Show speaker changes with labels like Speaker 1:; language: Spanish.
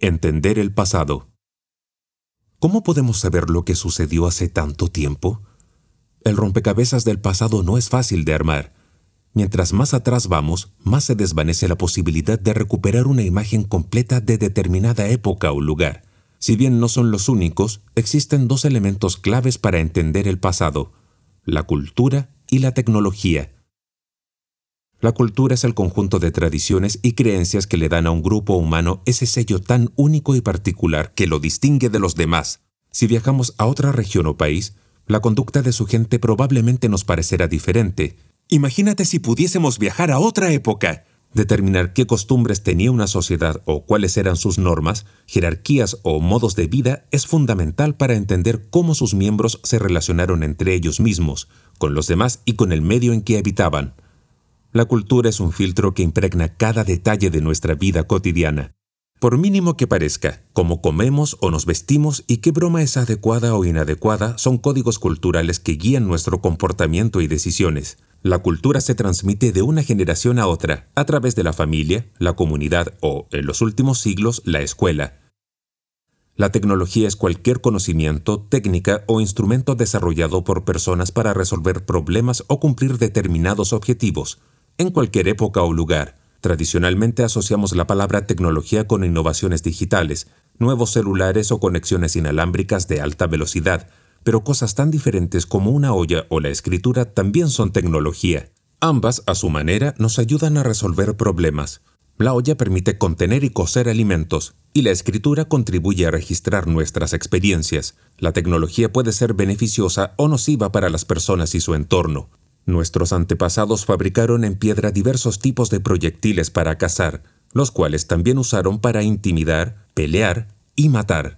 Speaker 1: Entender el pasado. ¿Cómo podemos saber lo que sucedió hace tanto tiempo? El rompecabezas del pasado no es fácil de armar. Mientras más atrás vamos, más se desvanece la posibilidad de recuperar una imagen completa de determinada época o lugar. Si bien no son los únicos, existen dos elementos claves para entender el pasado, la cultura y la tecnología. La cultura es el conjunto de tradiciones y creencias que le dan a un grupo humano ese sello tan único y particular que lo distingue de los demás. Si viajamos a otra región o país, la conducta de su gente probablemente nos parecerá diferente. Imagínate si pudiésemos viajar a otra época. Determinar qué costumbres tenía una sociedad o cuáles eran sus normas, jerarquías o modos de vida es fundamental para entender cómo sus miembros se relacionaron entre ellos mismos, con los demás y con el medio en que habitaban. La cultura es un filtro que impregna cada detalle de nuestra vida cotidiana. Por mínimo que parezca, cómo comemos o nos vestimos y qué broma es adecuada o inadecuada son códigos culturales que guían nuestro comportamiento y decisiones. La cultura se transmite de una generación a otra, a través de la familia, la comunidad o, en los últimos siglos, la escuela. La tecnología es cualquier conocimiento, técnica o instrumento desarrollado por personas para resolver problemas o cumplir determinados objetivos, en cualquier época o lugar. Tradicionalmente asociamos la palabra tecnología con innovaciones digitales, nuevos celulares o conexiones inalámbricas de alta velocidad, pero cosas tan diferentes como una olla o la escritura también son tecnología. Ambas, a su manera, nos ayudan a resolver problemas. La olla permite contener y cocer alimentos, y la escritura contribuye a registrar nuestras experiencias. La tecnología puede ser beneficiosa o nociva para las personas y su entorno. Nuestros antepasados fabricaron en piedra diversos tipos de proyectiles para cazar, los cuales también usaron para intimidar, pelear y matar.